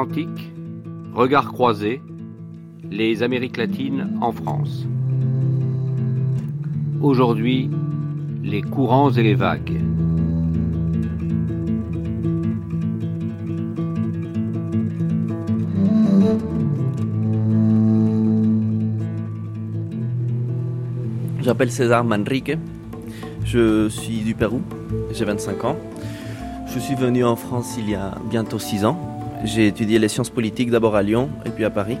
Atlantique, regard croisé, les Amériques latines en France. Aujourd'hui, les courants et les vagues. Je m'appelle César Manrique, je suis du Pérou, j'ai 25 ans. Je suis venu en France il y a bientôt 6 ans. J'ai étudié les sciences politiques d'abord à Lyon et puis à Paris.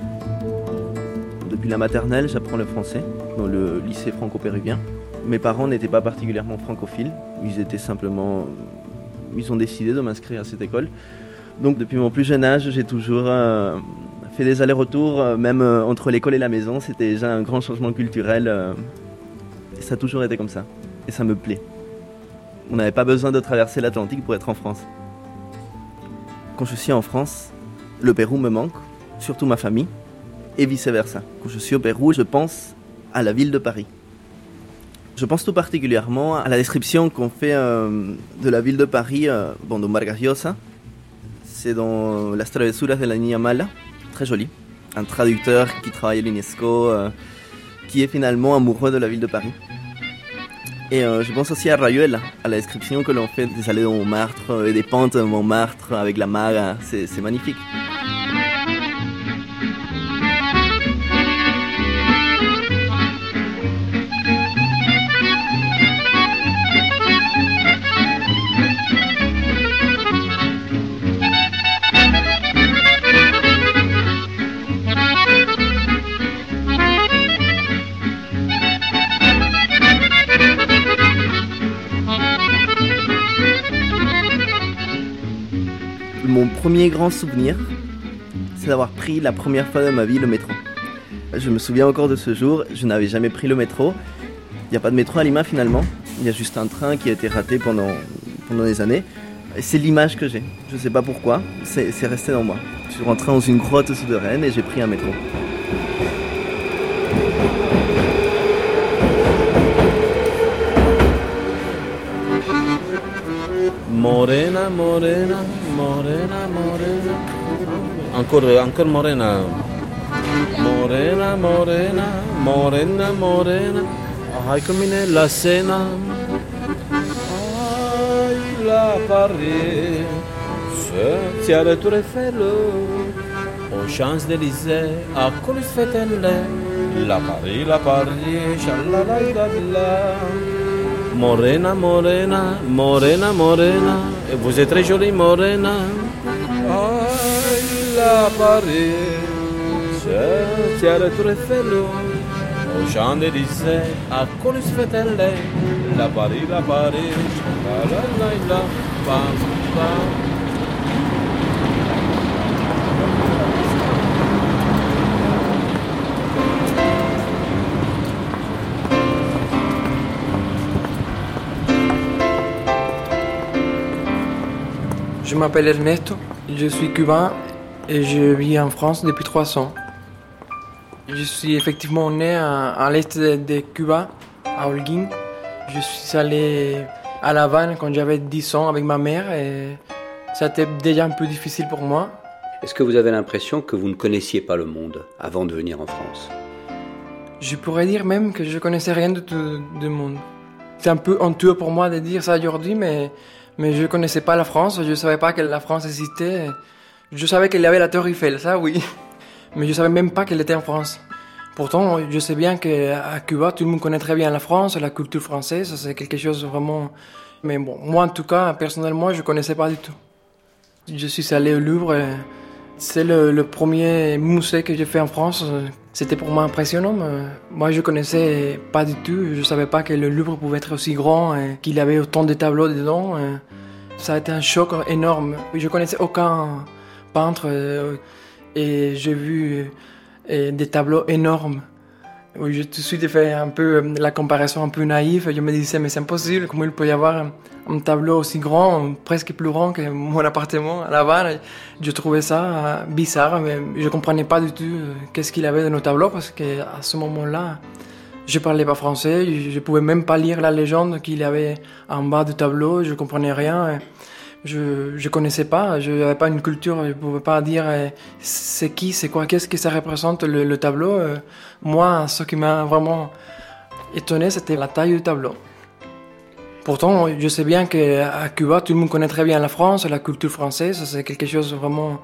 Depuis la maternelle, j'apprends le français dans le lycée franco-péruvien. Mes parents n'étaient pas particulièrement francophiles, ils étaient simplement. Ils ont décidé de m'inscrire à cette école. Donc depuis mon plus jeune âge, j'ai toujours euh, fait des allers-retours, euh, même euh, entre l'école et la maison. C'était déjà un grand changement culturel. ça a toujours été comme ça. Et ça me plaît. On n'avait pas besoin de traverser l'Atlantique pour être en France. Quand je suis en France, le Pérou me manque, surtout ma famille, et vice-versa. Quand je suis au Pérou, je pense à la ville de Paris. Je pense tout particulièrement à la description qu'on fait euh, de la ville de Paris euh, bon, dans Vargas. C'est dans Las travesuras de la Niña Mala, très joli. Un traducteur qui travaille à l'UNESCO, euh, qui est finalement amoureux de la ville de Paris. Et je pense aussi à Rayuela, à la description que l'on fait des allées de Montmartre et des pentes de Montmartre avec la mar. C'est magnifique. Premier grand souvenir, c'est d'avoir pris la première fois de ma vie le métro. Je me souviens encore de ce jour, je n'avais jamais pris le métro. Il n'y a pas de métro à Lima finalement, il y a juste un train qui a été raté pendant, pendant des années. C'est l'image que j'ai. Je ne sais pas pourquoi, c'est resté dans moi. Je suis rentré dans une grotte souterraine et j'ai pris un métro. Morena, morena, morena, morena. Encore, encore morena. Morena, morena, morena, morena. Ay, combine la cena. Ay, la Paris. Se tiare Tour Eiffel. Aux Champs-Élysées, à Colis Fetelle. La Paris, la Paris, shalala, la, la. Morena, morena, morena, morena, et vous êtes très jolie, morena. Ay, la Paris, je tiens le tour Eiffel, au Champs-Élysées, à Colis Fetelle, la Paris, la Paris, la la la la, pam, pam. Je m'appelle Ernesto, je suis cubain et je vis en France depuis trois ans. Je suis effectivement né à, l'est de, Cuba, à Holguín. Je suis allé à La Havane quand j'avais 10 ans avec ma mère et ça a été déjà un peu difficile pour moi. Est-ce que vous avez l'impression que vous ne connaissiez pas le monde avant de venir en France? Je pourrais dire même que je connaissais rien de tout du monde. C'est un peu honteux pour moi de dire ça aujourd'hui, mais mais je connaissais pas la France, je savais pas que la France existait. Je savais qu'il y avait la Tour Eiffel, ça oui. Mais je savais même pas qu'elle était en France. Pourtant, je sais bien qu'à Cuba, tout le monde connaît très bien la France, la culture française, c'est quelque chose vraiment... Mais bon, moi en tout cas, personnellement, je connaissais pas du tout. Je suis allé au Louvre, c'est le, premier musée que j'ai fait en France. C'était pour moi impressionnant. Moi, je connaissais pas du tout. Je savais pas que le Louvre pouvait être aussi grand et qu'il avait autant de tableaux dedans. Ça a été un choc énorme. Je connaissais aucun peintre euh, et j'ai vu euh, des tableaux énormes. J'ai tout de suite fait un peu euh, la comparaison un peu naïve. Je me disais, mais c'est impossible, comment il peut y avoir un tableau aussi grand, presque plus grand que mon appartement à La Havane. Je trouvais ça bizarre, mais je comprenais pas du tout qu'est-ce qu'il avait dans nos tableaux parce qu'à ce moment-là, je parlais pas français, je pouvais même pas lire la légende qu'il avait en bas du tableau, je comprenais rien. Je ne connaissais pas, je n'avais pas une culture, je ne pouvais pas dire euh, c'est qui, c'est quoi, qu'est-ce que ça représente le, tableau. Euh. moi, ce qui m'a vraiment étonné, c'était la taille du tableau. Pourtant, je sais bien qu'à Cuba, tout le monde connaît très bien la France, la culture française, c'est quelque chose vraiment...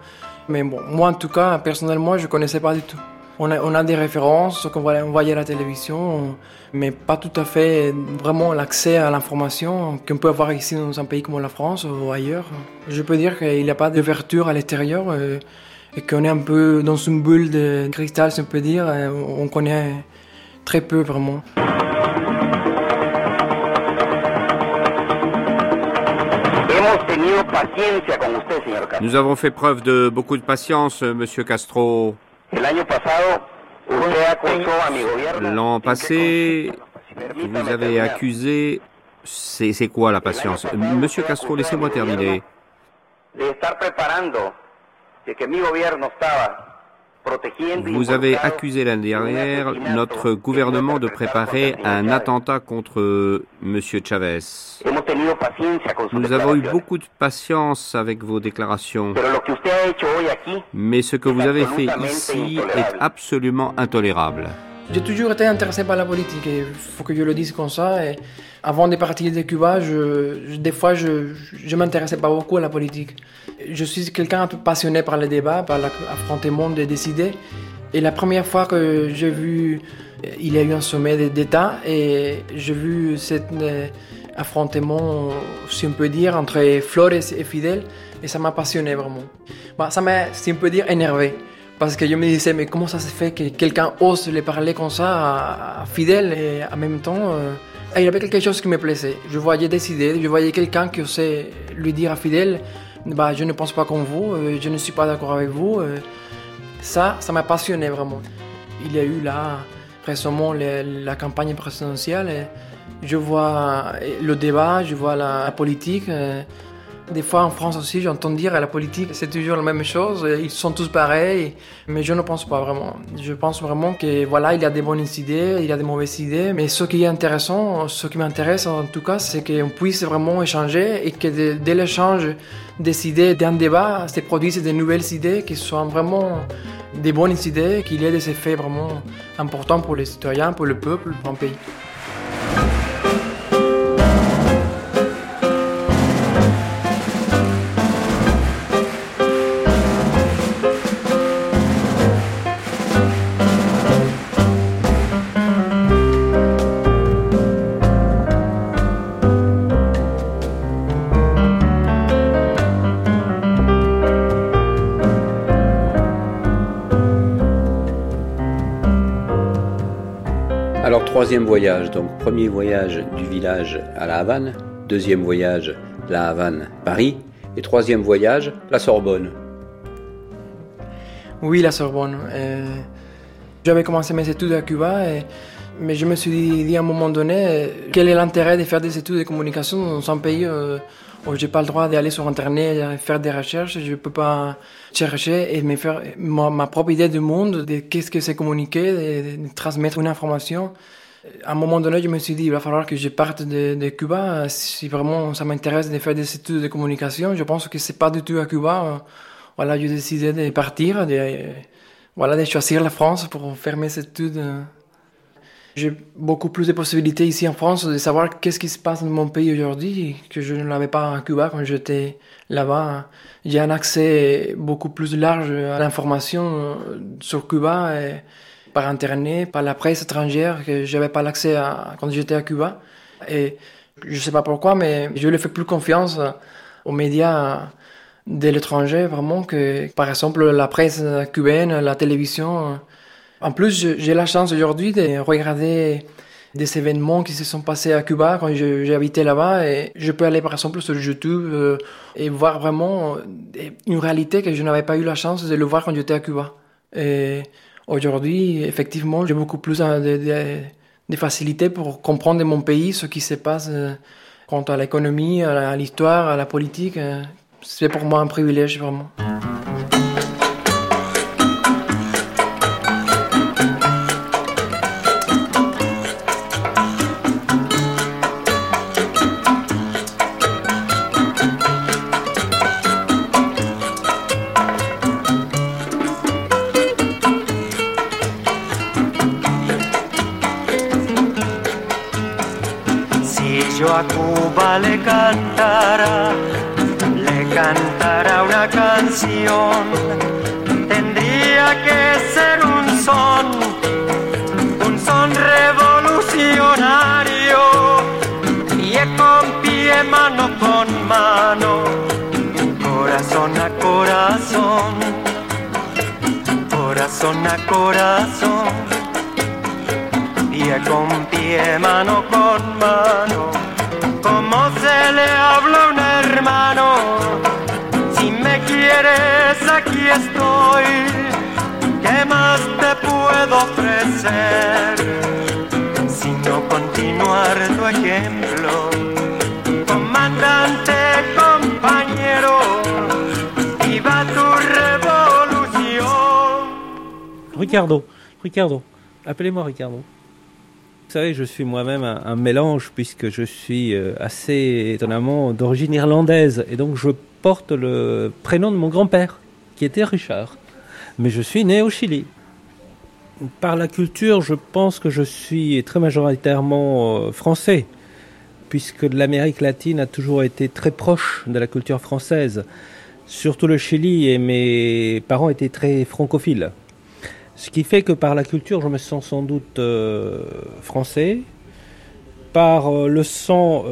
Mais bon, moi en tout cas, personnellement, je ne connaissais pas du tout. On a, des références qu'on voyait à la télévision, mais pas tout à fait vraiment l'accès à l'information qu'on peut avoir ici dans un pays comme la France ou ailleurs. Je peux dire qu'il n'y a pas d'ouverture à l'extérieur euh, et qu'on est un peu dans une bulle de cristal, si on peut dire. Euh, on connaît très peu vraiment. Nous avons fait preuve de beaucoup de patience, Monsieur Castro. L'an passé, vous avez accusé... C'est quoi la patience? Monsieur Castro, laissez-moi terminer. Vous avez accusé l'année dernière notre gouvernement de préparer un attentat contre M. Chavez. Nous avons eu beaucoup de patience avec vos déclarations. Mais ce que vous avez fait ici est absolument intolérable. J'ai toujours été intéressé par la politique, il faut que je le dise comme ça. Et avant de partir de Cuba, des fois, je ne m'intéressais pas beaucoup à la politique. Je suis quelqu'un un peu passionné par le débat, par l'affrontement des décider. Et la première fois que j'ai vu, il y a eu un sommet d'État et j'ai vu cet euh, affrontement, si on peut dire, entre Flores et Fidel, et ça m'a passionné vraiment. Bah, ça m'a, si on peut dire, énervé. Parce que je me disais, mais comment ça se fait que quelqu'un ose les parler comme ça à, Fidel et en même temps, euh, il y avait quelque chose qui me plaisait. Je voyais des idées, je voyais quelqu'un qui osait lui dire à Fidel, bah, je ne pense pas comme vous, euh, je ne suis pas d'accord avec vous. Euh. ça, ça m'a passionné vraiment. Il y a eu là récemment la campagne présidentielle. Je vois le débat, je vois la politique. Des fois en France aussi, j'entends dire à la politique, c'est toujours la même chose, ils sont tous pareils, mais je ne pense pas vraiment. Je pense vraiment que voilà, il y a des bonnes idées, il y a des mauvaises idées, mais ce qui est intéressant, ce qui m'intéresse en tout cas, c'est qu'on puisse vraiment échanger et que dès l'échange des idées, d'un débat, se produisent des nouvelles idées qui soient vraiment des bonnes idées, qu'il y ait des effets vraiment importants pour les citoyens, pour le peuple, pour un pays. Troisième voyage, donc premier voyage du village à La Havane, deuxième voyage La Havane, Paris, et troisième voyage la Sorbonne. Oui, la Sorbonne. Euh, j'avais commencé mes études à Cuba, mais je me suis dit à un moment donné, quel est l'intérêt de faire des études de communication dans un pays euh, où je n'ai pas le droit d'aller sur Internet et faire des recherches, je ne peux pas chercher et me faire ma, propre idée du monde, de qu'est-ce que c'est communiquer, de transmettre une information à un moment donné, je me suis dit, il va falloir que je parte de, Cuba. Si vraiment ça m'intéresse de faire des études de communication, je pense que c'est pas du tout à Cuba. Voilà, j'ai décidé de partir, de, voilà, de choisir la France pour faire mes études. J'ai beaucoup plus de possibilités ici en France de savoir qu'est-ce qui se passe dans mon pays aujourd'hui que je ne l'avais pas à Cuba quand j'étais là-bas. J'ai un accès beaucoup plus large à l'information sur Cuba par Internet, par la presse étrangère, que j'avais pas l'accès à, quand j'étais à Cuba. Et je sais pas pourquoi, mais je lui fais plus confiance aux médias de l'étranger, vraiment, que par exemple la presse cubaine, la télévision. En plus, j'ai la chance aujourd'hui de regarder des événements qui se sont passés à Cuba quand j'ai habité là-bas et je peux aller par exemple sur YouTube euh, et voir vraiment une réalité que je n'avais pas eu la chance de le voir quand j'étais à Cuba. Et Aujourd'hui, effectivement, j'ai beaucoup plus de, de, facilité pour comprendre mon pays ce qui se passe euh, quant à l'économie, à l'histoire, à la politique. Euh, c'est pour moi un privilège vraiment. Tendría que ser un son, un son revolucionario, pie con pie, mano con mano, corazón a corazón, corazón a corazón. Pie con pie, mano con mano, aquí estoy. ¿Qué más te puedo ofrecer? Si no continuar tu ejemplo, comandante, compañero, viva tu revolución. Ricardo, Ricardo, appelez-moi Ricardo. Vous savez, je suis moi-même un, mélange puisque je suis euh, assez étonnamment d'origine irlandaise et donc je porte le prénom de mon grand-père qui était Richard. Mais je suis né au Chili. Par la culture, je pense que je suis très majoritairement euh, français puisque l'Amérique latine a toujours été très proche de la culture française. Surtout le Chili et mes parents étaient très francophiles. Ce qui fait que par la culture, je me sens sans doute euh, français. Par euh, le sang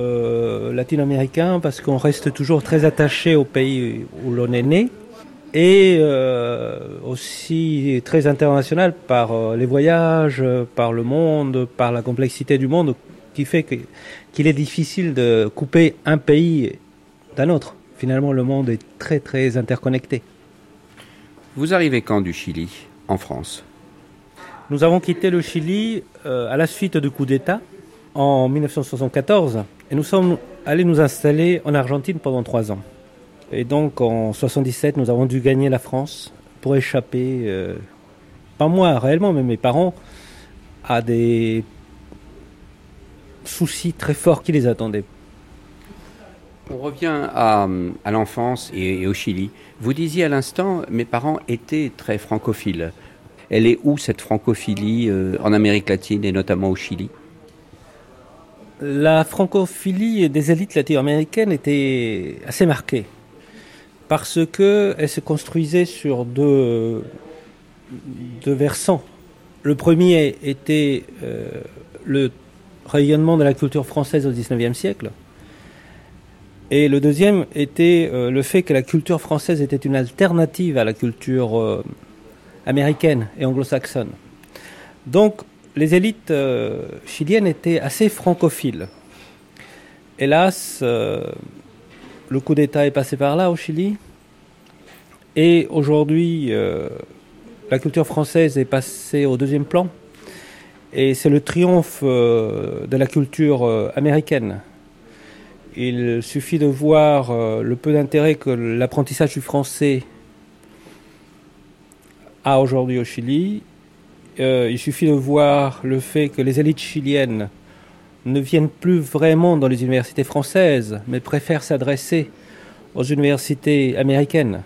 latino-américain, parce qu'on reste toujours très attaché au pays où l'on est né. Et aussi très international par les voyages, par le monde, par la complexité du monde, qui fait qu'il est difficile de couper un pays d'un autre. Finalement, le monde est très très interconnecté. Vous arrivez quand du Chili en France? Nous avons quitté le Chili euh, à la suite du coup d'État en 1974 et nous sommes allés nous installer en Argentine pendant trois ans. Et donc en 77, nous avons dû gagner la France pour échapper, euh, pas moi réellement, mais mes parents, à des soucis très forts qui les attendaient. On revient à, l'enfance et, au Chili. Vous disiez à l'instant, mes parents étaient très francophiles. Elle est où cette francophilie euh, en Amérique latine et notamment au Chili? La francophilie des élites latino-américaines était assez marquée parce qu'elle se construisait sur deux, versants. Le premier était euh, le rayonnement de la culture française au XIXe siècle, et le deuxième était euh, le fait que la culture française était une alternative à la culture euh, américaine et anglo-saxonne. Donc les élites chiliennes étaient assez francophiles. Hélas, le coup d'État est passé par là au Chili. Et aujourd'hui, la culture française est passée au deuxième plan. Et c'est le triomphe de la culture américaine il suffit de voir euh, le peu d'intérêt que l'apprentissage du français a aujourd'hui au Chili. Euh, il suffit de voir le fait que les élites chiliennes ne viennent plus vraiment dans les universités françaises, mais préfèrent s'adresser aux universités américaines.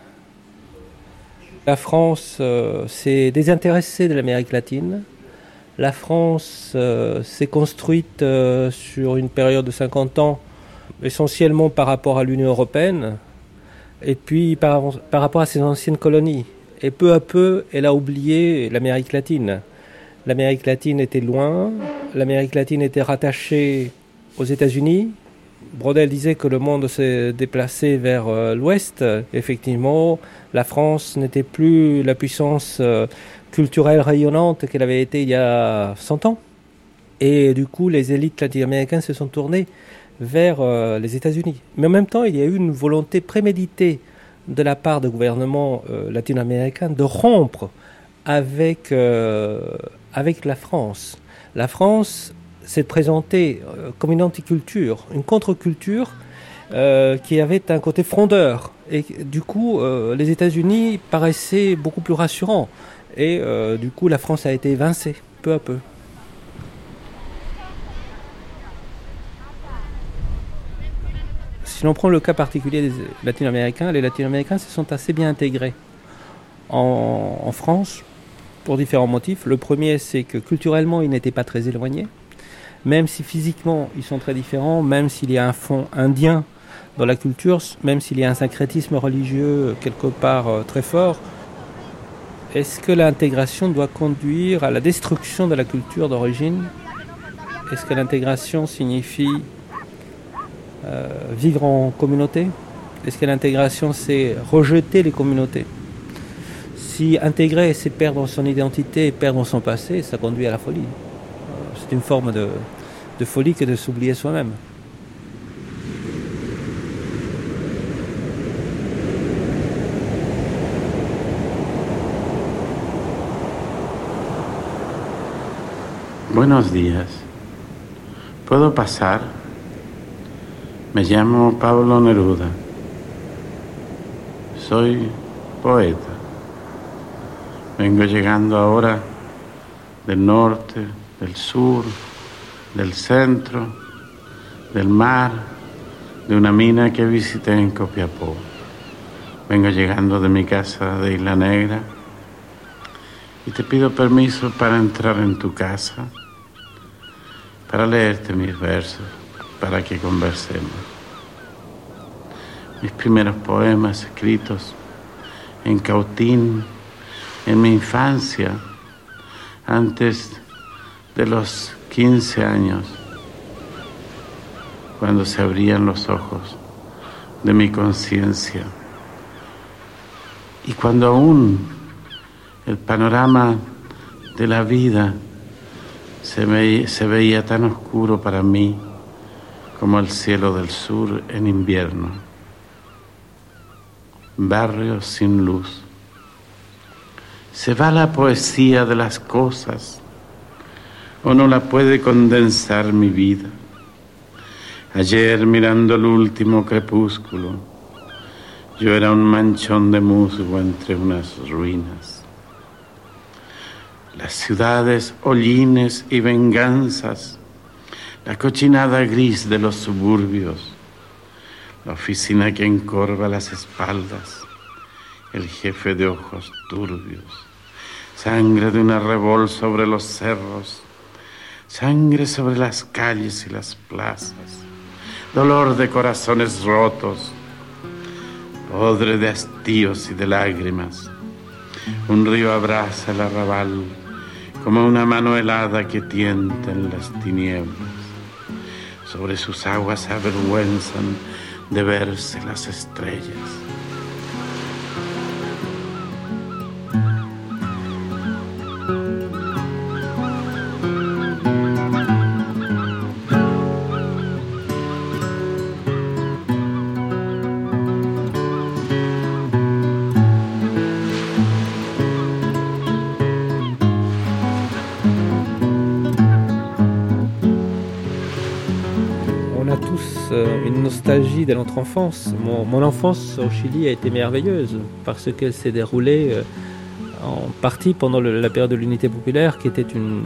La France euh, s'est désintéressée de l'Amérique latine. La France s'est construite sur une période de 50 ans essentiellement par rapport à l'Union européenne et puis par, rapport à ses anciennes colonies. Et peu à peu, elle a oublié l'Amérique latine. L'Amérique latine était loin, l'Amérique latine était rattachée aux États-Unis. Brodel disait que le monde s'est déplacé vers euh, l'ouest. Effectivement, la France n'était plus la puissance euh, culturelle rayonnante qu'elle avait été il y a 100 ans. Et du coup, les élites latino-américaines se sont tournées vers euh, les États-Unis. Mais en même temps, il y a eu une volonté préméditée de la part du gouvernement euh, latino-américain de rompre avec, avec la France. La France s'est présentée comme une anticulture, une contre-culture qui avait un côté frondeur. Et du coup, les États-Unis paraissaient beaucoup plus rassurants. Et du coup, la France a été évincée peu à peu. Si l'on prend le cas particulier des latino-américains, les latino-américains se sont assez bien intégrés en, France pour différents motifs. Le premier, c'est que culturellement, ils n'étaient pas très éloignés. même si physiquement ils sont très différents, même s'il y a un fond indien dans la culture, même s'il y a un syncrétisme religieux quelque part euh, très fort, est-ce que l'intégration doit conduire à la destruction de la culture d'origine? Est-ce que l'intégration signifie euh, vivre en communauté? Est-ce que l'intégration c'est rejeter les communautés? Si intégrer c'est perdre son identité perdre son passé, ça conduit à la folie. Euh, c'est une forme de, de folie que de s'oublier soi-même. Buenos días. ¿Puedo pasar? Me llamo Pablo Neruda. Soy poeta. Vengo llegando ahora del norte, del sur, del centro, del mar, de una mina que visité en Copiapó. Vengo llegando de mi casa de Isla Negra y te pido permiso para entrar en tu casa para leerte mis versos, para que conversemos. Mis primeros poemas escritos en Cautín, en mi infancia, antes de los 15 años, cuando se abrían los ojos de mi conciencia y cuando aún el panorama de la vida se, veía tan oscuro para mí como el cielo del sur en invierno. Barrios sin luz. Se va la poesía de las cosas o no la puede condensar mi vida. Ayer mirando el último crepúsculo, yo era un manchón de musgo entre unas ruinas las ciudades, hollines y venganzas, la cochinada gris de los suburbios, la oficina que encorva las espaldas, el jefe de ojos turbios, sangre de una revol sobre los cerros, sangre sobre las calles y las plazas, dolor de corazones rotos, podre de hastíos y de lágrimas. Un río abraza el arrabal como una mano helada que tienta en las tinieblas. Sobre sus aguas se avergüenzan de verse las estrellas. De notre enfance. Mon, enfance au Chili a été merveilleuse parce qu'elle s'est déroulée euh, en partie pendant la période de l'unité populaire qui était une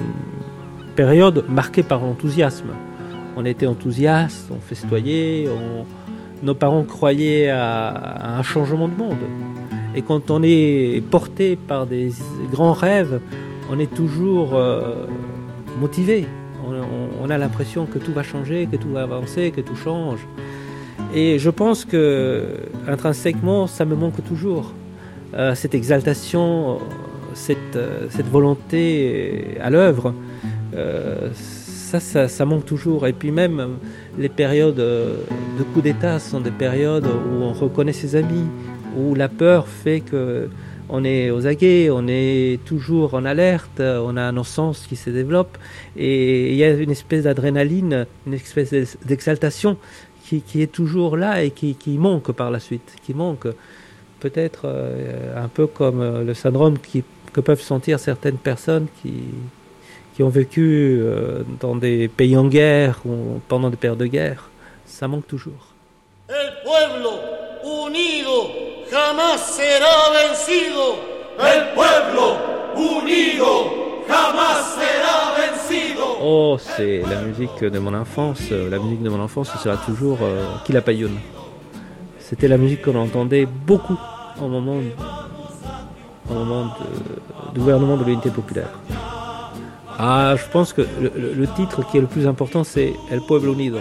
période marquée par l'enthousiasme. On était enthousiaste, on festoyait, nos parents croyaient à, un changement de monde. Et quand on est porté par des grands rêves, on est toujours euh, motivé. on a l'impression que tout va changer, que tout va avancer, que tout change. Et je pense que intrinsèquement, ça me manque toujours. Euh, cette exaltation, cette, euh, cette volonté à l'œuvre, euh, ça, ça, ça, manque toujours. Et puis même les périodes de coup d'État sont des périodes où on reconnaît ses amis, où la peur fait que on est aux aguets, on est toujours en alerte, on a nos sens qui se développent et il y a une espèce d'adrénaline, une espèce d'exaltation qui, est toujours là et qui, manque par la suite, qui manque peut-être euh, un peu comme euh, le syndrome que peuvent sentir certaines personnes qui, qui ont vécu euh, dans des pays en guerre ou pendant des périodes de guerre. Ça manque toujours. El pueblo unido jamás será vencido. El pueblo unido jamás será vencido. Oh, c'est la musique de mon enfance. La musique de mon enfance, ce sera toujours euh. C'était la musique qu'on entendait beaucoup au moment, au moment du gouvernement de l'unité populaire. Ah, je pense que le titre qui est le plus important, c'est El Pueblo Unido.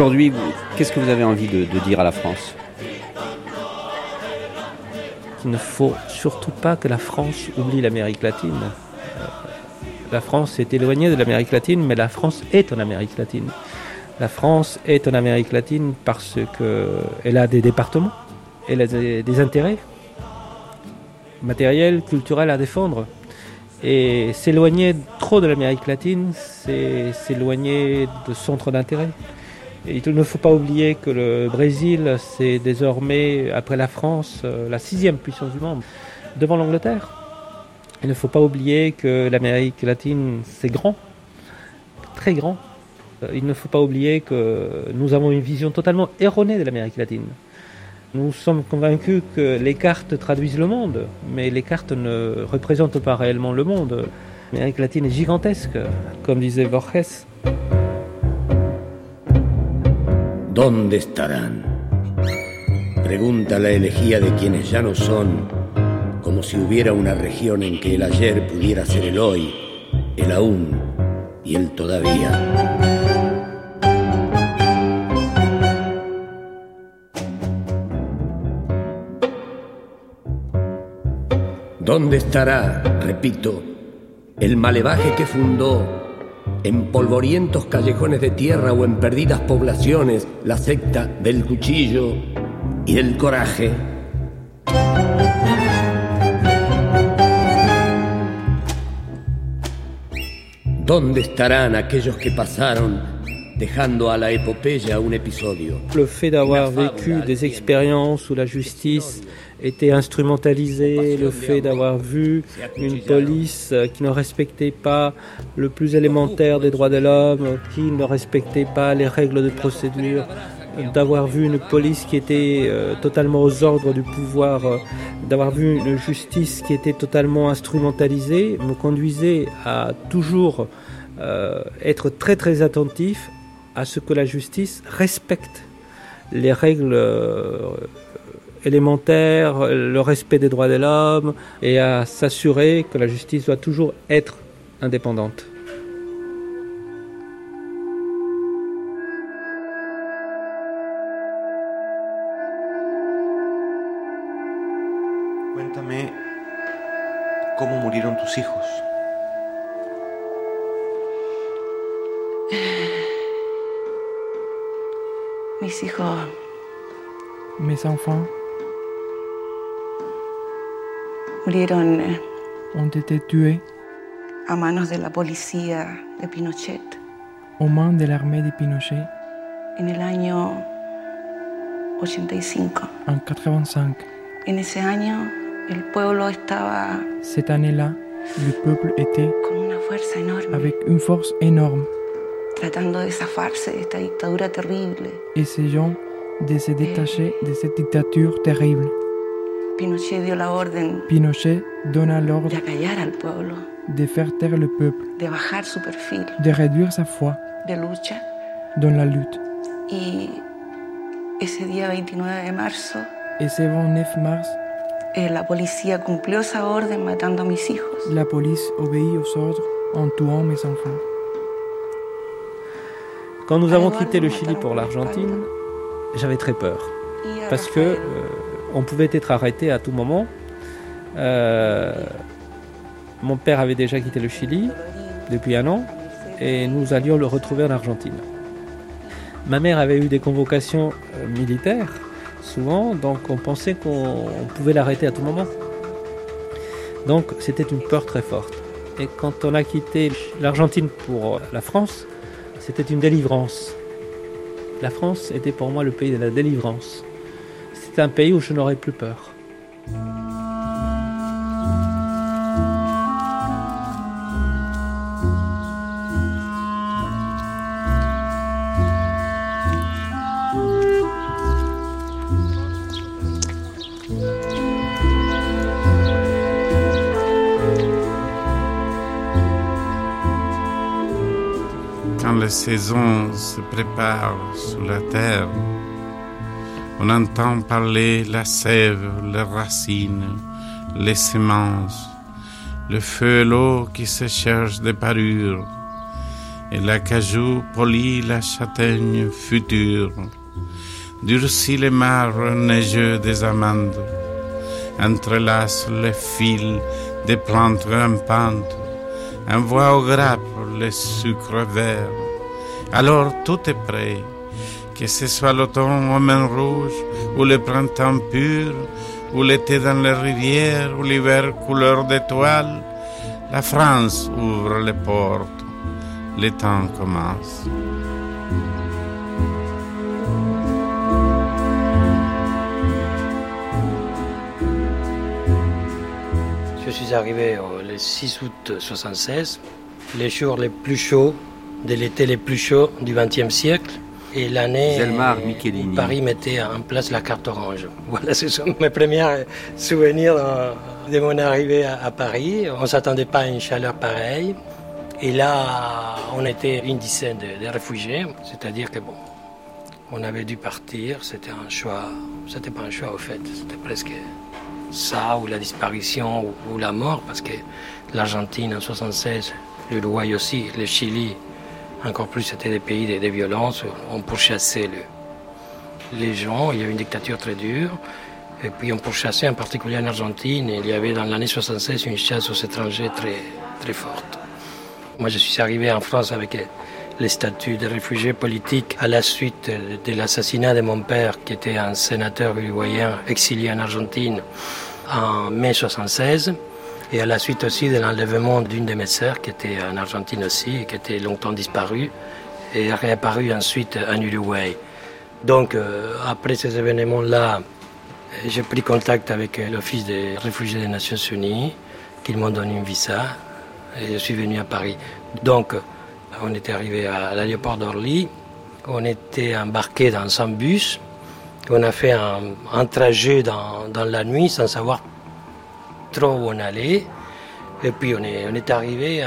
Aujourd'hui, qu'est-ce que vous avez envie de, dire à la France? Il ne faut surtout pas que la France oublie l'Amérique latine. Euh, La France est éloignée de l'Amérique latine, mais la France est en Amérique latine. La France est en Amérique latine parce qu'elle a des départements, elle a des, des intérêts matériels, culturels à défendre. Et s'éloigner trop de l'Amérique latine, c'est s'éloigner de centres d'intérêt. Il ne faut pas oublier que le Brésil, c'est désormais, après la France, euh, la sixième puissance du monde, devant l'Angleterre. Il ne faut pas oublier que l'Amérique latine, c'est grand, très grand. Euh, Il ne faut pas oublier que nous avons une vision totalement erronée de l'Amérique latine. Nous sommes convaincus que les cartes traduisent le monde, mais les cartes ne représentent pas réellement le monde. L'Amérique latine est gigantesque, comme disait Borges. ¿Dónde estarán? Pregunta la elegía de quienes ya no son, como si hubiera una región en que el ayer pudiera ser el hoy, el aún y el todavía. ¿Dónde estará, repito, el malevaje que fundó en polvorientos callejones de tierra o en perdidas poblaciones la secta del cuchillo y del coraje? ¿Dónde estarán aquellos que pasaron dejando a la epopeya un episodio? Le fait d'avoir vécu des expériences où la justice était instrumentalisée, le fait d'avoir vu une police qui ne respectait pas le plus élémentaire des droits de l'homme, qui ne respectait pas les règles de procédure, d'avoir vu une police qui était euh, totalement aux ordres du pouvoir, euh, d'avoir vu une justice qui était totalement instrumentalisée, me conduisait à toujours euh, être très très attentif à ce que la justice respecte les règles euh, élémentaires, le respect des droits de l'homme et à s'assurer que la justice doit toujours être indépendante. Cuéntame cómo murieron tus hijos. Mis hijos Mes enfants murieron eh, ont été tués a manos de la policía de Pinochet aux mains de l'armée de Pinochet en el año 85. en 85. En ese año el pueblo estaba Cette année-là, le peuple était con una fuerza enorme avec une force énorme, tratando de zafarse de esta dictadura terrible. essayant de se détacher de cette dictature terrible. Pinochet dio la orden Pinochet donna l'ordre de acallar al pueblo, de faire taire le peuple, de bajar su perfil de réduire sa foi de lucha dans la lutte. y ese día 29 de marzo Et ce 29 mars, eh, la policía cumplió esa orden matando a mis hijos. la police obéit aux ordres en tuant mes enfants. Quand nous avons quitté le Chili pour l'Argentine, j'avais très peur. Parce que euh, on pouvait être arrêté à tout moment. Euh, mon père avait déjà quitté le Chili depuis un an et nous allions le retrouver en Argentine. Ma mère avait eu des convocations euh, militaires, souvent, donc on pensait qu'on pouvait l'arrêter à tout moment. Donc c'était une peur très forte. Et quand on a quitté l'Argentine pour la France, c'était une délivrance. La France était pour moi le pays de la délivrance. C'est un pays où je n'aurais plus peur. saison se prépare sous la terre. On entend parler la sève, les racines, les semences, le feu et l'eau qui se cherchent des parures, et l'acajou polit la châtaigne future, durcit les marbres neigeux des amandes, entrelace les fils des plantes rampantes, envoie aux grappes les sucres verts, alors tout est prêt, que ce soit l'automne aux mains rouges, ou le printemps pur, ou l'été dans les rivières, ou l'hiver couleur d'étoiles. La France ouvre les portes, le temps commence. Je suis arrivé le 6 août 1976, les jours les plus chauds de l'été les plus chauds du XXe siècle. Et l'année où Paris mettait en place la carte orange. Voilà, ce sont mes premiers souvenirs de mon arrivée à Paris. On ne s'attendait pas à une chaleur pareille. Et là, on était une dizaine de, réfugiés, c'est-à-dire que bon, on avait dû partir. C'était un choix, c'était pas un choix au fait, c'était presque ça ou la disparition ou, ou la mort, parce que l'Argentine en 76, l'Uruguay aussi, le Chili, encore plus, c'était des pays de, violences. On pourchassait les gens. Il y avait une dictature très dure. Et puis on pourchassait en particulier en Argentine. il y avait dans l'année 76 une chasse aux étrangers très, très forte. Moi, je suis arrivé en France avec les statuts de réfugiés politiques à la suite de l'assassinat de mon père, qui était un sénateur uruguayen exilé en Argentine en mai 76 et à la suite aussi de l'enlèvement d'une de mes sœurs qui était en Argentine aussi et qui était longtemps disparue et réapparue ensuite en Uruguay. Donc euh, après ces événements-là, j'ai pris contact avec l'Office des réfugiés des Nations Unies, qui m'ont donné un visa et je suis venu à Paris. Donc on était arrivé à l'aéroport d'Orly, on était embarqué dans un bus, on a fait un, trajet dans la nuit sans savoir trop où on allait. Et puis on est, arrivé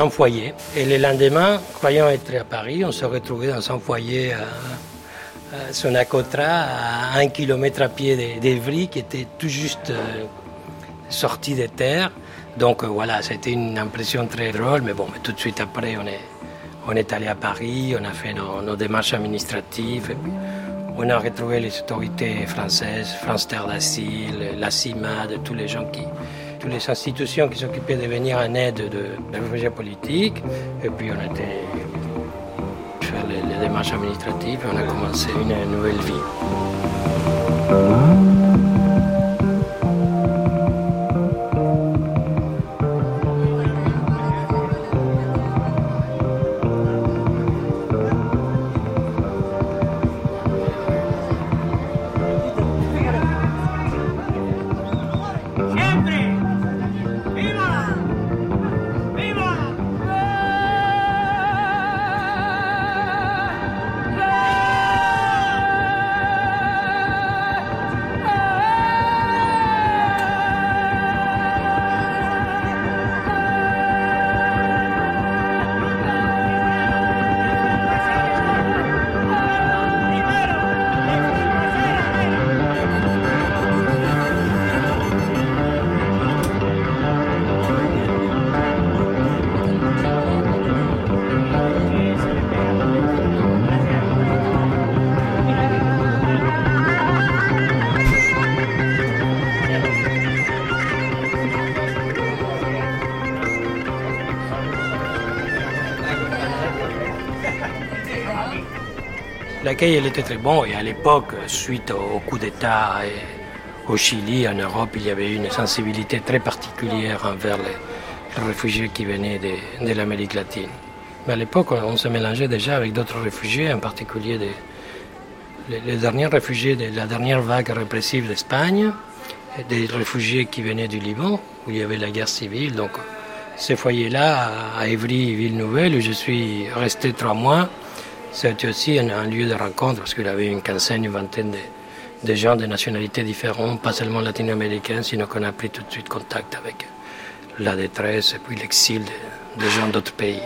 en, foyer. Et le lendemain, croyant être à Paris, on se retrouvait dans un foyer à, à Sonacotra, à un kilomètre à pied d'Evry, qui était tout juste euh, sorti des terres. Donc euh, voilà, c'était une impression très drôle, mais bon, tout de suite après, on est, on allé à Paris, on a fait nos, démarches administratives. On a retrouvé les autorités françaises, France Terre d'Asile, la CIMAD, tous les gens qui, toutes les institutions qui s'occupaient de venir en aide de, réfugiés politiques. Et puis on a été faire les, les démarches administratives et on a commencé une nouvelle vie. L'accueil était très bon et à l'époque, suite au coup d'État au Chili, en Europe, il y avait une sensibilité très particulière envers les, réfugiés qui venaient de, l'Amérique latine. Mais à l'époque, on se mélangeait déjà avec d'autres réfugiés, en particulier les, derniers réfugiés de la dernière vague répressive d'Espagne, des réfugiés qui venaient du Liban, où il y avait la guerre civile. Donc, ces foyers-là, à Évry, Ville Nouvelle, où je suis resté trois mois, c'était aussi un, lieu de rencontre parce qu'il y avait une quinzaine, une vingtaine de, gens de nationalités différentes, pas seulement latino-américains, sinon qu'on a pris tout de suite contact avec la détresse et puis l'exil des gens d'autres pays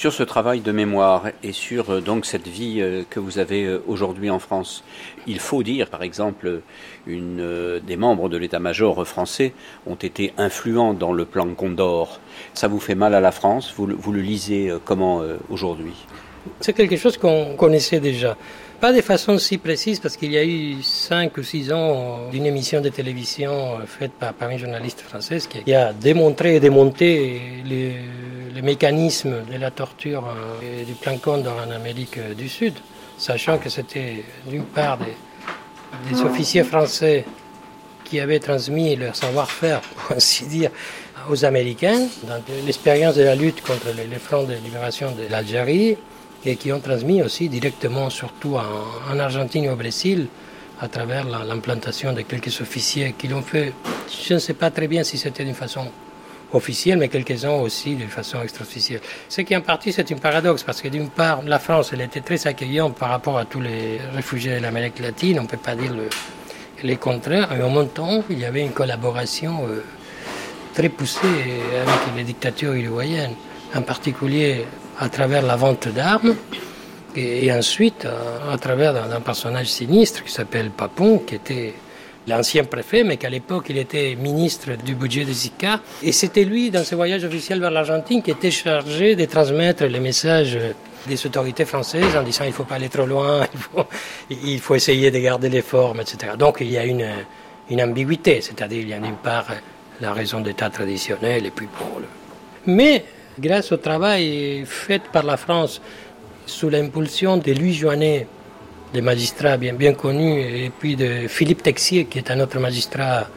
sur ce travail de mémoire et sur euh, donc cette vie euh, que vous avez euh, aujourd'hui en France. Il faut dire, par exemple, une, des membres de l'état-major français ont été influents dans le plan Condor. Ça vous fait mal à la France? Vous, vous le lisez comment aujourd'hui? C'est quelque chose qu'on connaissait déjà. Pas de façon si précise parce qu'il y a eu cinq ou six ans d'une émission de télévision faite par, par une journaliste française qui a démontré et démonté les les mécanismes de la torture euh, et du plan Condor en Amérique du Sud, sachant que c'était d'une part des, officiers français qui avaient transmis leur savoir-faire, pour ainsi dire, aux Américains, dans l'expérience de la lutte contre les, fronts de libération de l'Algérie, et qui ont transmis aussi directement, surtout en, en Argentine et au Brésil, à travers l'implantation de quelques officiers qui l'ont fait. Je ne sais pas très bien si c'était d'une façon officielle, mais quelques-uns aussi de façon extra-officielle. Ce qui en partie c'est un paradoxe, parce que d'une part, la France, elle était très accueillante par rapport à tous les réfugiés de l'Amérique latine, on ne peut pas dire le, les contraires, et en même temps, il y avait une collaboration euh, très poussée avec les dictatures uruguayennes, en particulier à travers la vente d'armes, et, ensuite à, travers un personnage sinistre qui s'appelle Papon, qui était l'ancien préfet, mais qu'à l'époque il était ministre du budget de Zika. Et c'était lui, dans ses voyages officiels vers l'Argentine, qui était chargé de transmettre les messages des autorités françaises en disant il ne faut pas aller trop loin, il faut, il faut essayer de garder les formes, etc. Donc il y a une, une ambiguïté, c'est-à-dire il y a d'une part la raison d'État traditionnelle et puis pour le... Mais grâce au travail fait par la France sous l'impulsion de Louis Joannet, des magistrats bien, connus, et puis de Philippe Texier, qui est un autre magistrat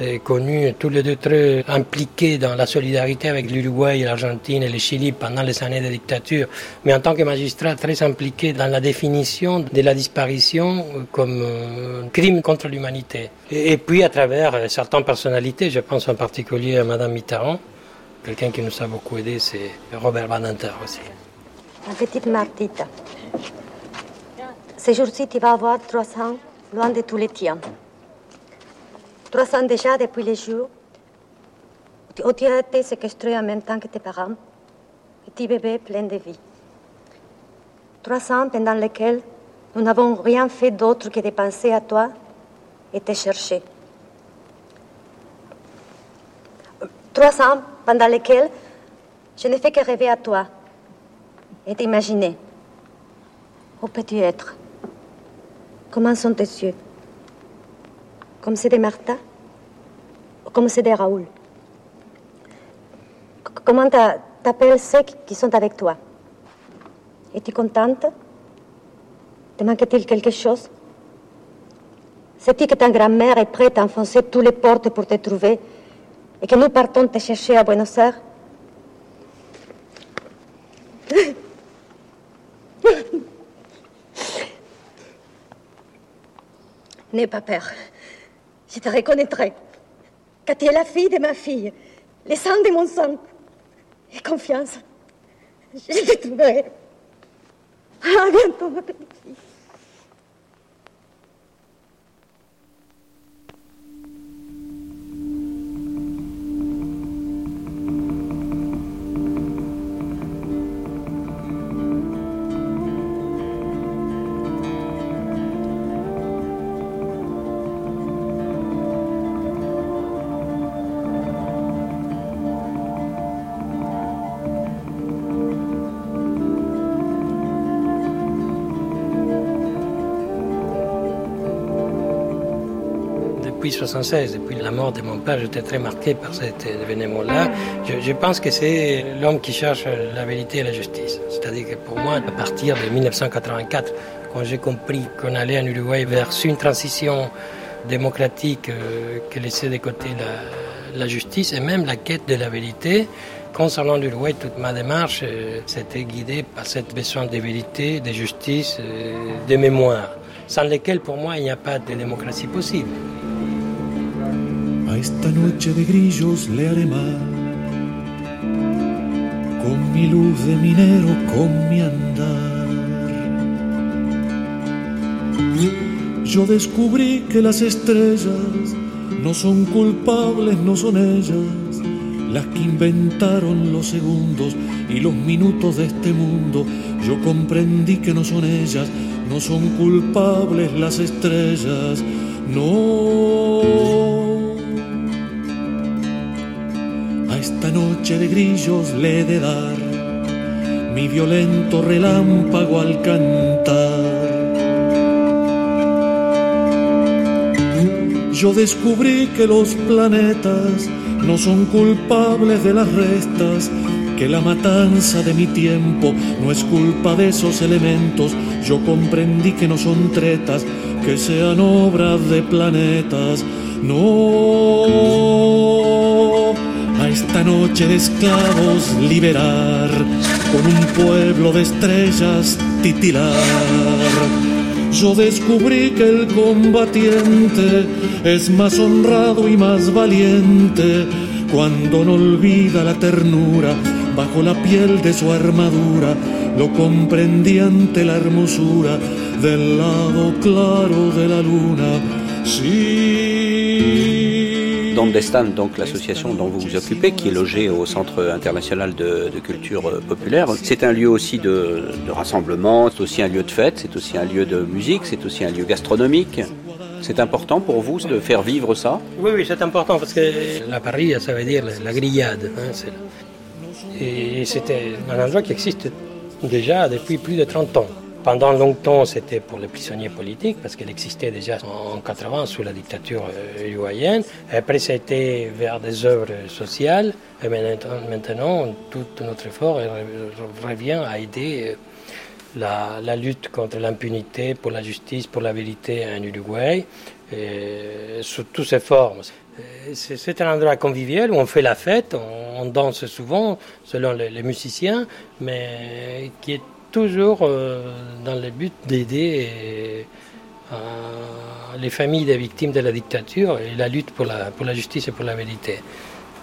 euh, connu, tous les deux très impliqués dans la solidarité avec l'Uruguay, l'Argentine et le Chili pendant les années de dictature, mais en tant que magistrat très impliqué dans la définition de la disparition comme euh, crime contre l'humanité. Et, et, puis à travers euh, certaines personnalités, je pense en particulier à Madame Mitterrand, quelqu'un qui nous a beaucoup aidé, c'est Robert Badinter aussi. La petite Martita. Ces jours-ci, tu vas avoir trois ans loin de tous les tiens. Trois ans déjà depuis les jours où tu as été séquestré en même temps que tes parents, petit bébé plein de vie. Trois ans pendant lesquels nous n'avons rien fait d'autre que de penser à toi et te chercher. Trois ans pendant lesquels je n'ai fait que rêver à toi et t'imaginer. Où peux-tu être? Comment sont tes yeux Comme c'est des Martha? Ou comme c'est des Raoul? Comment t'appelles ceux qui sont avec toi? Es-tu contente? Te manque-t-il quelque chose? Sais-tu que ta grand-mère est prête à enfoncer toutes les portes pour te trouver? Et que nous partons te chercher à Buenos Aires N'aie pas peur. Je te reconnaîtrai. Car tu es la fille de ma fille, le sang de mon sang. Et confiance. Je te trouverai. À bientôt, ma petite fille. Depuis 76, depuis la mort de mon père, j'étais très marqué par cet événement-là. Je, pense que c'est l'homme qui cherche la vérité et la justice. C'est-à-dire que pour moi, à partir de 1984, quand j'ai compris qu'on allait en Uruguay vers une transition démocratique euh, qui laissait de côté la, justice et même la quête de la vérité, Concernant l'Uruguay, toute ma démarche euh, s'était guidée par cette besoin de vérité, de justice, euh, de mémoire, sans lesquelles pour moi il n'y a pas de démocratie possible. Esta noche de grillos le haré mal, con mi luz de minero, con mi andar. Yo descubrí que las estrellas no son culpables, no son ellas las que inventaron los segundos y los minutos de este mundo. Yo comprendí que no son ellas, no son culpables las estrellas, no. Noche de grillos le he de dar mi violento relámpago al cantar. Yo descubrí que los planetas no son culpables de las restas, que la matanza de mi tiempo no es culpa de esos elementos. Yo comprendí que no son tretas, que sean obras de planetas. No, esta noche de esclavos liberar, con un pueblo de estrellas titilar yo descubrí que el combatiente es más honrado y más valiente cuando no olvida la ternura bajo la piel de su armadura. Lo comprendí ante la hermosura del lado claro de la luna. Sí. Donde donc l'association dont vous vous occupez, qui est logée au Centre international de, culture euh, populaire. C'est un lieu aussi de, rassemblement, c'est aussi un lieu de fête, c'est aussi un lieu de musique, c'est aussi un lieu gastronomique. C'est important pour vous de faire vivre ça? Oui, oui, c'est important parce que la Paris, ça veut dire la grillade. Hein, et c'était un endroit qui existe déjà depuis plus de 30 ans. Pendant longtemps, c'était pour les prisonniers politiques, parce qu'elle existait déjà en 80 sous la dictature euh, uruguayenne. Après, ça a été vers des œuvres sociales. Et maintenant, tout notre effort revient à aider euh, la, lutte contre l'impunité, pour la justice, pour la vérité en Uruguay, sous toutes ses formes. C'est un endroit convivial où on fait la fête, on, danse souvent selon les musiciens, mais qui est toujours euh, dans le but d'aider euh, les familles des victimes de la dictature et la lutte pour la, pour la justice et pour la vérité.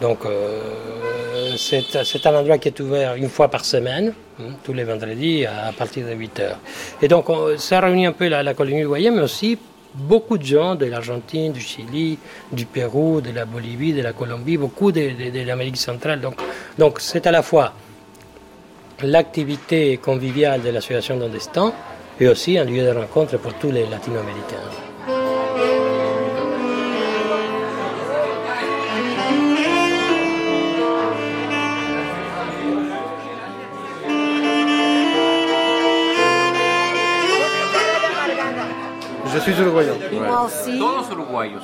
Donc euh, c'est un endroit qui est ouvert une fois par semaine, hein, tous les vendredis à, partir de 8 heures. Et donc ça réunit un peu la, colonie uruguayenne, mais aussi beaucoup de gens de l'Argentine, du Chili, du Pérou, de la Bolivie, de la Colombie, beaucoup de, de l'Amérique centrale. Donc c'est à la fois l'activité conviviale de l'association d'Ondestan est aussi un lieu de rencontre pour tous les latino-américains. Je suis uruguayen. Moi aussi. Todos uruguayos.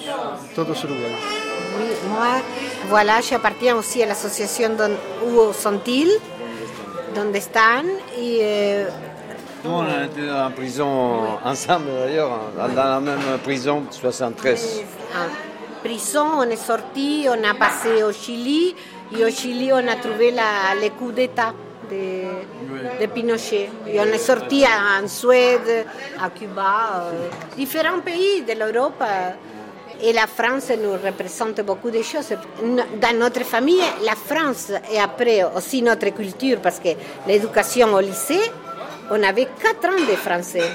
Todos uruguayos. Oui, moi, voilà, j'appartiens aussi à l'association Hugo Santil. Donde están y... Eh, Nous, on a été en prison ensemble d'ailleurs, dans la même prison 73. En prison, on est sorti, on a passé au Chili et au Chili, on a trouvé la, le coup d'État de, de, Pinochet. Et on est sorti en Suède, à Cuba, euh, différents pays de l'Europe. Et la France nous représente beaucoup de choses. Dans notre famille, la France et après aussi notre culture, parce que l'éducation au lycée, on avait quatre ans de français.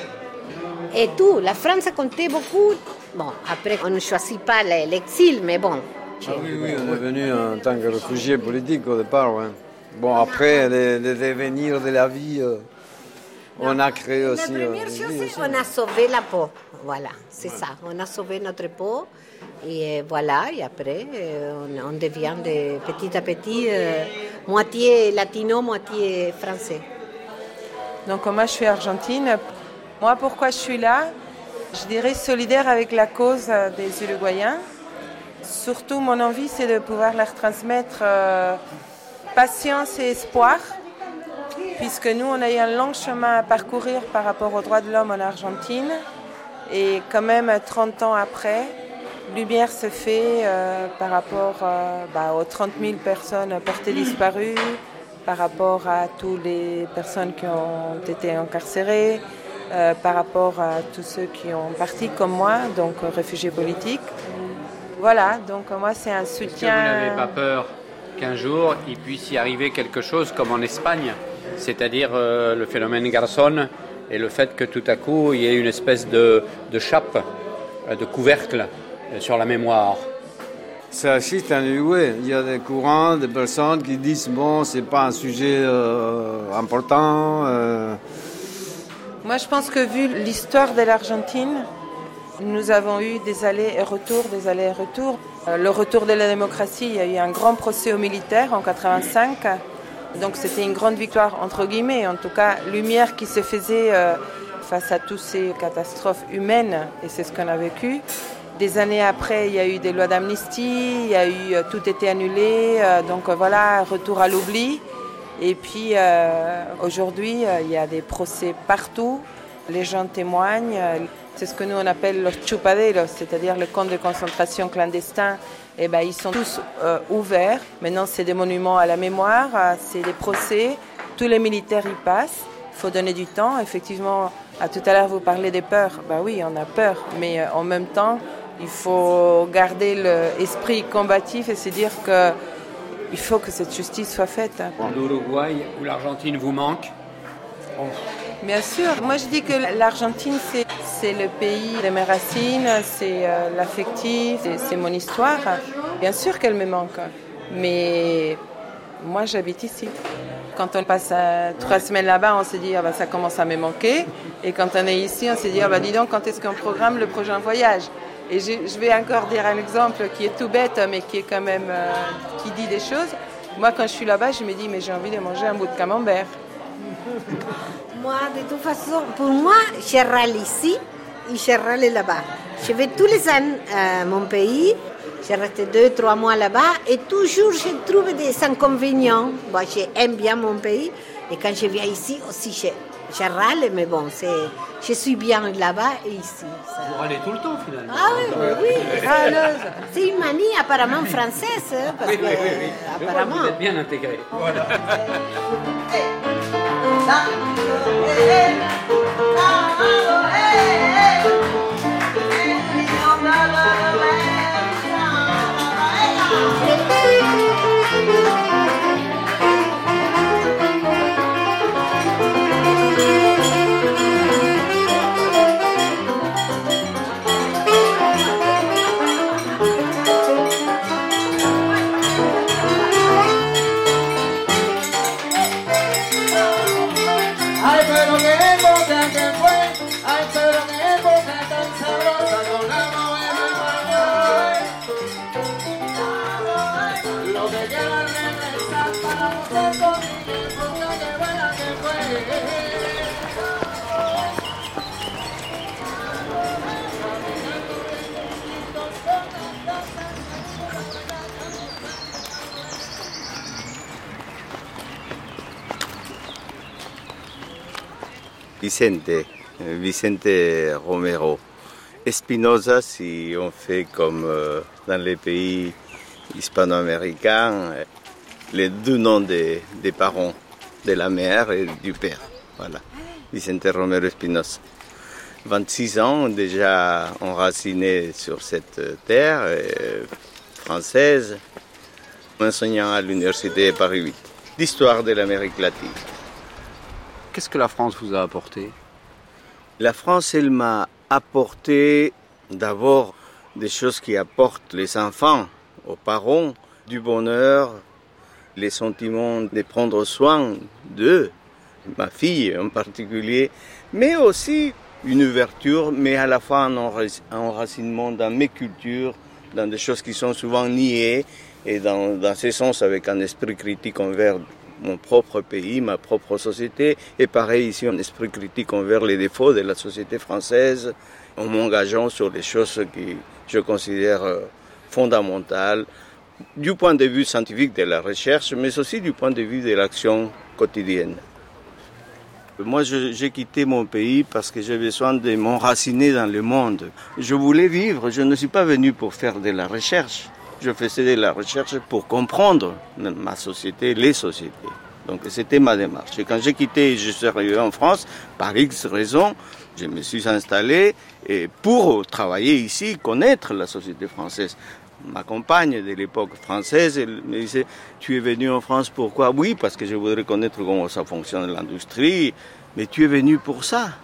Et tout, la France comptait beaucoup. Bon, après, on ne choisit pas l'exil, mais bon. Ah oui, oui, on est venu en tant que réfugié politique au départ. Ouais. Bon, après, le, le, devenir de la vie, euh, on a créé aussi. La première chose, on a sauvé la peau. Voilà, c'est ça. On a sauvé notre peau. Et euh, voilà, et après, euh, on, devient de petit à petit euh, moitié latino, moitié français. Donc moi, je suis argentine. Moi, pourquoi je suis là? Je dirais solidaire avec la cause des Uruguayens Surtout, mon envie, c'est de pouvoir leur transmettre euh, patience et espoir, puisque nous, on a eu un long chemin à parcourir par rapport aux droits de l'homme en Argentine. Et quand même, 30 ans après, lumière se fait euh, par rapport euh, bah, aux 30 000 personnes portées disparues, par rapport à toutes les personnes qui ont été incarcérées, euh, par rapport à tous ceux qui ont parti comme moi, donc réfugiés politiques. Voilà, donc moi c'est un soutien. vous n'avez pas peur qu'un jour il puisse y arriver quelque chose comme en Espagne, c'est-à-dire le phénomène Garçon et le fait que tout à coup il y ait une espèce de, de chape, de couvercle sur la mémoire ça agite en Uruguay. Il y a des courants, des personnes qui disent bon, c'est pas un sujet euh, important. Euh. Moi, je pense que vu l'histoire de l'Argentine, nous avons eu des allers et retours, des allers et retours. Euh, le retour de la démocratie, il y a eu un grand procès aux militaires en 85. Donc c'était une grande victoire entre guillemets, en tout cas lumière qui se faisait face à toutes ces catastrophes humaines et c'est ce qu'on a vécu. Des années après, il y a eu des lois d'amnistie, il y a eu euh, tout était annulé, euh, donc euh, voilà, retour à l'oubli. Et puis aujourd'hui, il y a des procès partout, les gens témoignent. C'est ce que nous on appelle los chupaderos, c'est-à-dire les camps de concentration clandestins. Et eh ben, ils sont tous ouverts. Maintenant, c'est des monuments à la mémoire, c'est des procès. Tous les militaires y passent. Il faut donner du temps. Effectivement, à tout à l'heure, vous parlez des peurs. Bah oui, on a peur, mais en même temps, il faut garder l'esprit combatif et se dire que il faut que cette justice soit faite. L'Uruguay ou l'Argentine vous manque Bien sûr. Moi, je dis que l'Argentine, c'est le pays de mes racines, c'est euh, l'affectif, c'est mon histoire. Bien sûr qu'elle me manque. Mais moi, j'habite ici. Quand on passe euh, trois semaines là-bas, on se dit ah bah, ça commence à me manquer. Et quand on est ici, on se dit ah bah, dis donc, quand est-ce qu'on programme le prochain voyage? Et je, vais encore dire un exemple qui est tout bête, mais qui est quand même euh, qui dit des choses. Moi, quand je suis là-bas, je me dis mais j'ai envie de manger un bout de camembert. Moi, de toute façon, pour moi, je râle ici et je râle là-bas. Je vais tous les ans à mon pays. J'ai resté deux, trois mois là-bas et toujours je trouve des inconvénients. Moi, j'aime bien mon pays et quand je viens ici aussi, je, je râle, mais bon, c'est je suis bien là-bas et ici. Vous râlez tout le temps finalement. Ah oui, oui, oui. C'est une manie apparemment française. Hein, parce oui, oui, oui, oui. apparemment. Vous êtes bien intégré. Voilà. Thank you. Vicente, Vicente Romero. Espinosa, si on fait comme euh, dans les pays hispano-américains, les deux noms des, parents, de la mère et du père. Voilà, Vicente Romero Espinosa. 26 ans déjà enraciné sur cette terre euh, française, enseignant à l'université Paris 8, d'histoire de l'Amérique latine. Qu'est-ce que la France vous a apporté? La France, elle m'a apporté d'abord des choses qui apportent les enfants aux parents, du bonheur, les sentiments de prendre soin d'eux, ma fille en particulier, mais aussi une ouverture, mais à la fois un enracinement dans mes cultures, dans des choses qui sont souvent niées, et dans, dans ce sens avec un esprit critique envers mon propre pays, ma propre société, et pareil ici un esprit critique envers les défauts de la société française, en m'engageant sur les choses que je considère euh, fondamentale du point de vue scientifique de la recherche, mais aussi du point de vue de l'action quotidienne. Moi, j'ai quitté mon pays parce que j'ai besoin de m'enraciner dans le monde. Je voulais vivre, je ne suis pas venu pour faire de la recherche. Je faisais de la recherche pour comprendre ma société, les sociétés. Donc c'était ma démarche. Et quand j'ai quitté, je suis arrivé en France, par X raisons, je me suis installé et pour travailler ici, connaître la société française. Ma compagne de l'époque française elle me disait Tu es venu en France pourquoi? Oui, parce que je voudrais connaître comment ça fonctionne l'industrie. Mais tu es venu pour ça.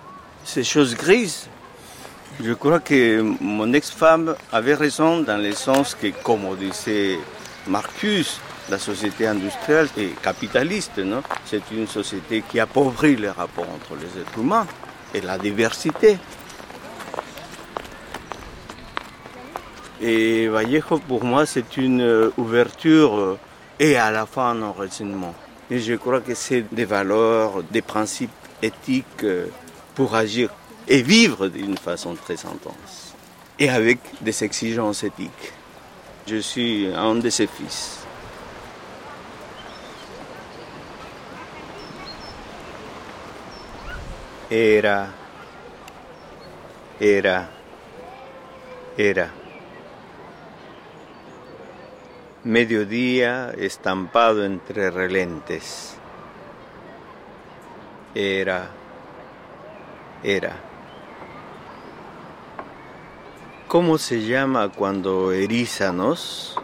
Ces choses grises. Je crois que mon ex-femme avait raison dans le sens que, comme disait Marcus, la société industrielle et capitaliste, non? C'est une société qui appauvrit les rapports entre les êtres humains et la diversité. Et Vallejo, pour moi, c'est une ouverture et à la fois un enracinement. Et je crois que c'est des valeurs, des principes éthiques pour agir et vivre d'une façon très intense. Et avec des exigences éthiques. Je suis un de ses fils. Era, era, era. mediodía estampado entre relentes. Era, era. ¿Cómo se llama cuando erízanos?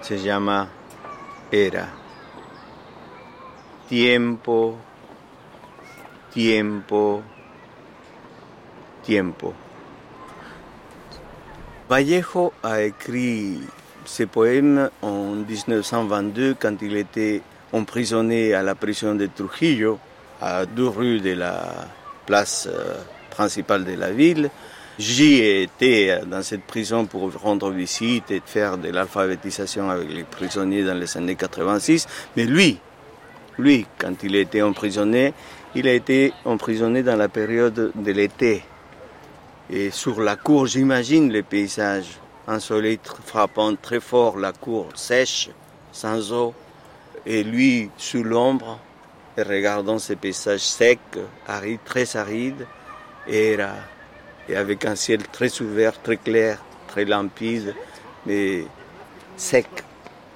Se llama era. Tiempo, tiempo, tiempo. Vallejo a écrit ses poèmes en 1922 quand il était emprisonné à la prison de Trujillo, à deux rues de la place principale de la ville. J'y été dans cette prison pour rendre visite et faire de l'alphabétisation avec les prisonniers dans les années 86. Mais lui, lui, quand il a été emprisonné, il a été emprisonné dans la période de l'été. Et sur la cour, j'imagine les paysages. Soleil frappant très fort, la cour sèche, sans eau. Et lui, sous l'ombre, regardant ces paysages secs, arides, très arides, et, avec un ciel très ouvert, très clair, très limpide, mais sec,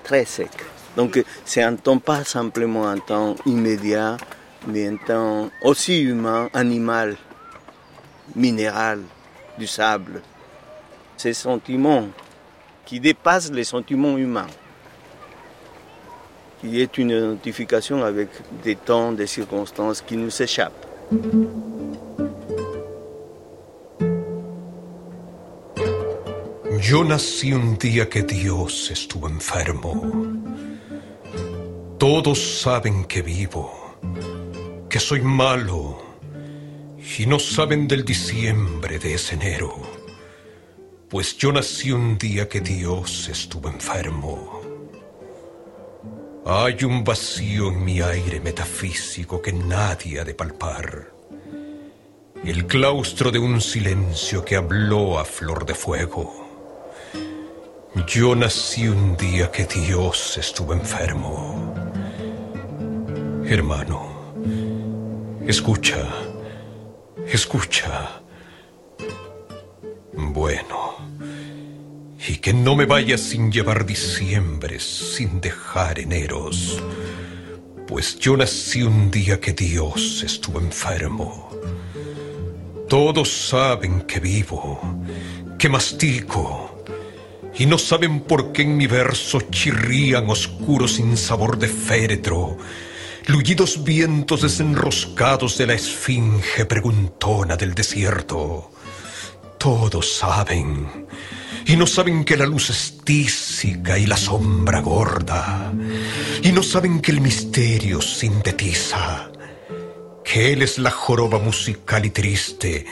très sec. Donc c'est un temps pas simplement un temps immédiat, mais un temps aussi humain, animal, minéral du sable. Ces sentiments qui dépassent les sentiments humains. Y a une identification avec des temps, des circonstances qui nous échappent. Yo nací un día que Dios estuvo enfermo. Todos saben que vivo, que soy malo y no saben del diciembre de ese enero, pues yo nací un día que Dios estuvo enfermo. Hay un vacío en mi aire metafísico que nadie ha de palpar. El claustro de un silencio que habló a flor de fuego. Yo nací un día que Dios estuvo enfermo. Hermano, escucha. Escucha. Bueno. Y que no me vaya sin llevar diciembres, sin dejar eneros. Pues yo nací un día que Dios estuvo enfermo. Todos saben que vivo, que mastico. Y no saben por qué en mi verso chirrían oscuros sin sabor de féretro Luyidos vientos desenroscados de la esfinge preguntona del desierto. Todos saben, y no saben que la luz es tísica y la sombra gorda, y no saben que el misterio sintetiza, que él es la joroba musical y triste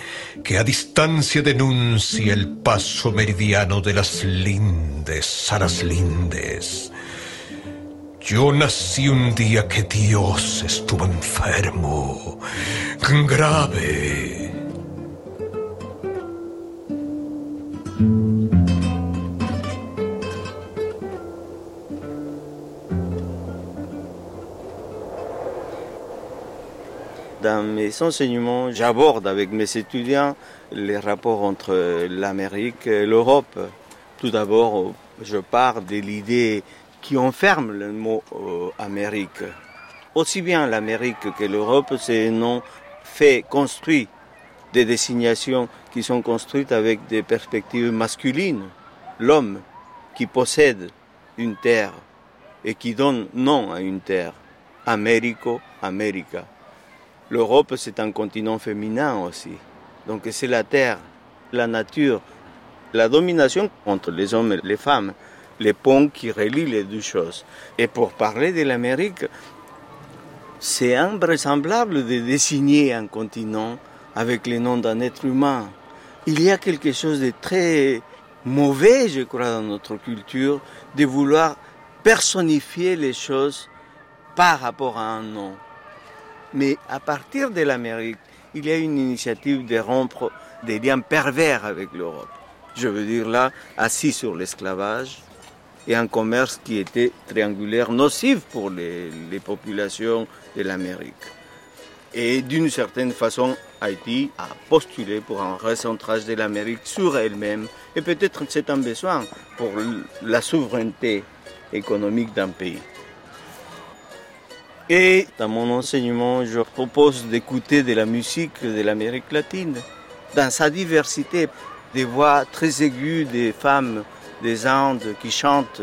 que a distancia denuncia el paso meridiano de las lindes a lindes yo nací un día que Dios estuvo enfermo, grave. Dans mes enseignements, j'aborde avec mes étudiants les rapports entre l'Amérique et l'Europe. Tout d'abord, je pars de l'idée qui enferme le mot euh, Amérique. Aussi bien l'Amérique que l'Europe, c'est un nom fait, construit, des désignations qui sont construites avec des perspectives masculines. L'homme qui possède une terre et qui donne nom à une terre. Américo, America. L'Europe, c'est un continent féminin aussi. Donc c'est la terre, la nature, la domination entre les hommes et les femmes, les ponts qui relient les deux choses. Et pour parler de l'Amérique, c'est invraisemblable de désigner un continent avec le nom d'un être humain. Il y a quelque chose de très mauvais, je crois, dans notre culture, de vouloir personnifier les choses par rapport à un nom. Mais à partir de l'Amérique, il y a une initiative de rompre des liens pervers avec l'Europe. Je veux dire là, assis sur l'esclavage et un commerce qui était triangulaire, nocif pour les, les populations de l'Amérique. Et d'une certaine façon, Haïti a postulé pour un recentrage de l'Amérique sur elle-même. Et peut-être c'est un besoin pour la souveraineté économique d'un pays. Et dans mon enseignement, je propose d'écouter de la musique de l'Amérique latine, dans sa diversité, des voix très aiguës des femmes des Andes qui chantent.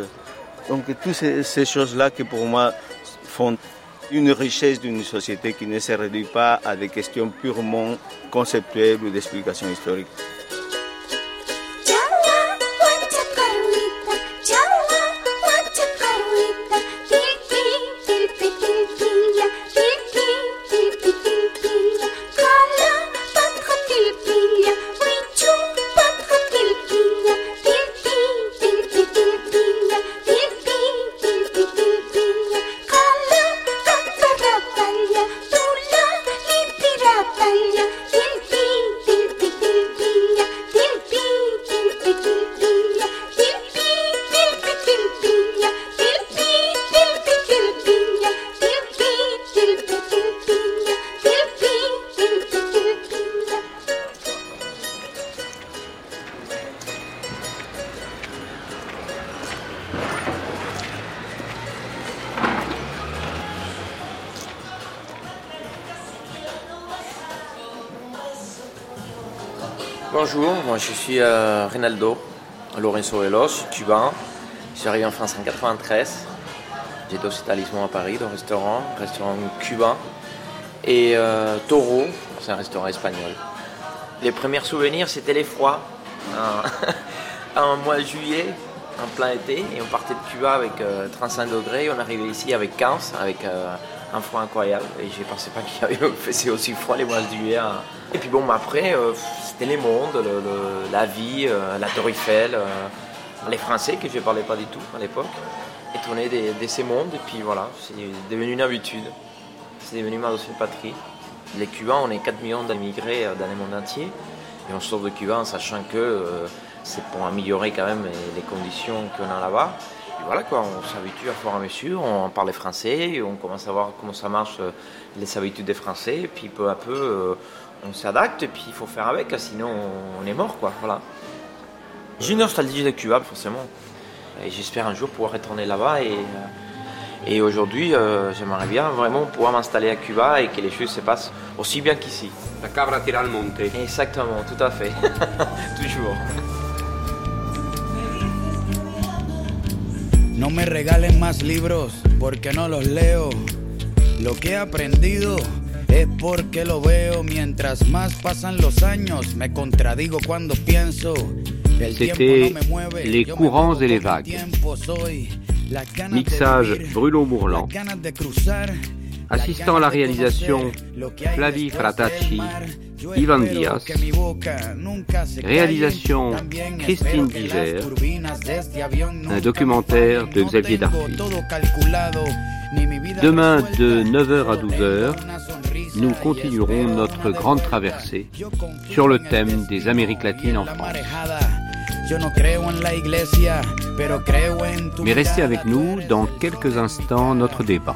Donc toutes ces, choses-là qui pour moi font une richesse d'une société qui ne se réduit pas à des questions purement conceptuelles ou d'explication historique. Je suis euh, Rinaldo Lorenzo suis cubain. Je suis arrivé en France en 93. J'étais au établissement à Paris, dans restaurant, restaurant cubain. Et euh, Toro, c'est un restaurant espagnol. Les premiers souvenirs, c'était les froids. Un, mois de juillet, en plein été, et on partait de Cuba avec 35 euh, degrés. On arrivait ici avec 15, avec un froid incroyable. Et je pensais pas qu'il fait aussi froid les mois. Hein. Et puis bon, après, c'était les mondes, la vie, euh, la Tour Eiffel, euh, les Français que je ne parlais pas du tout à l'époque, étonné de, de, ces mondes. Et puis voilà, c'est devenu une habitude. C'est devenu ma deuxième patrie. Les Cubains, on est 4 millions d'immigrés euh, dans le monde entier. Et on sort de Cuba en sachant que c'est pour améliorer quand même les conditions qu'on a là-bas. Voilà quoi, on s'habitue à et à mesure, on parle français, on commence à voir comment ça marche, les habitudes des Français, et puis peu à peu, on s'adapte et puis il faut faire avec, sinon on est mort quoi. Voilà. J'ai une nostalgie de Cuba forcément. Et j'espère un jour pouvoir retourner là-bas et, euh, et aujourd'hui euh, j'aimerais bien vraiment pouvoir m'installer à Cuba et que les choses se passent aussi bien qu'ici. La cabra tira al monte. Exactement, tout à fait. Toujours. No me regalen más libros porque no los leo. Lo que he aprendido es porque lo veo mientras más pasan los años. Me contradigo cuando pienso. C'était Les courants et les vagues. Mixage Bruno Mourlan. Assistant à la réalisation Flavie Fratacci, Ivan Diaz. Réalisation Christine Diger. Un documentaire de Xavier Darty. Demain de 9h à 12h, nous continuerons notre grande traversée sur le thème des Amériques latines en France. Mais restez avec nous dans quelques instants notre débat.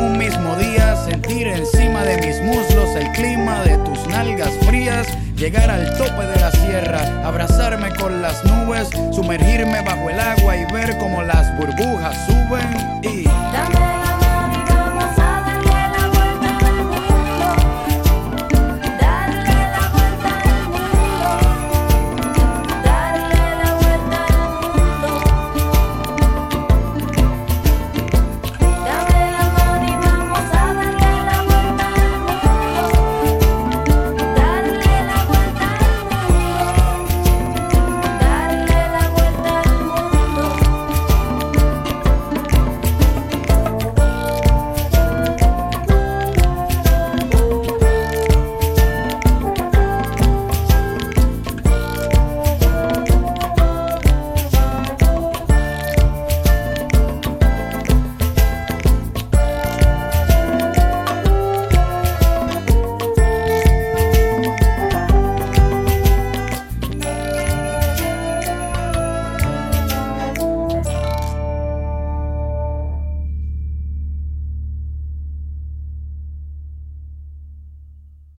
un mismo día, sentir encima de mis muslos el clima de tus nalgas frías llegar al tope de la sierra, abrazarme con las nubes, sumergirme bajo el agua y ver cómo las burbujas suben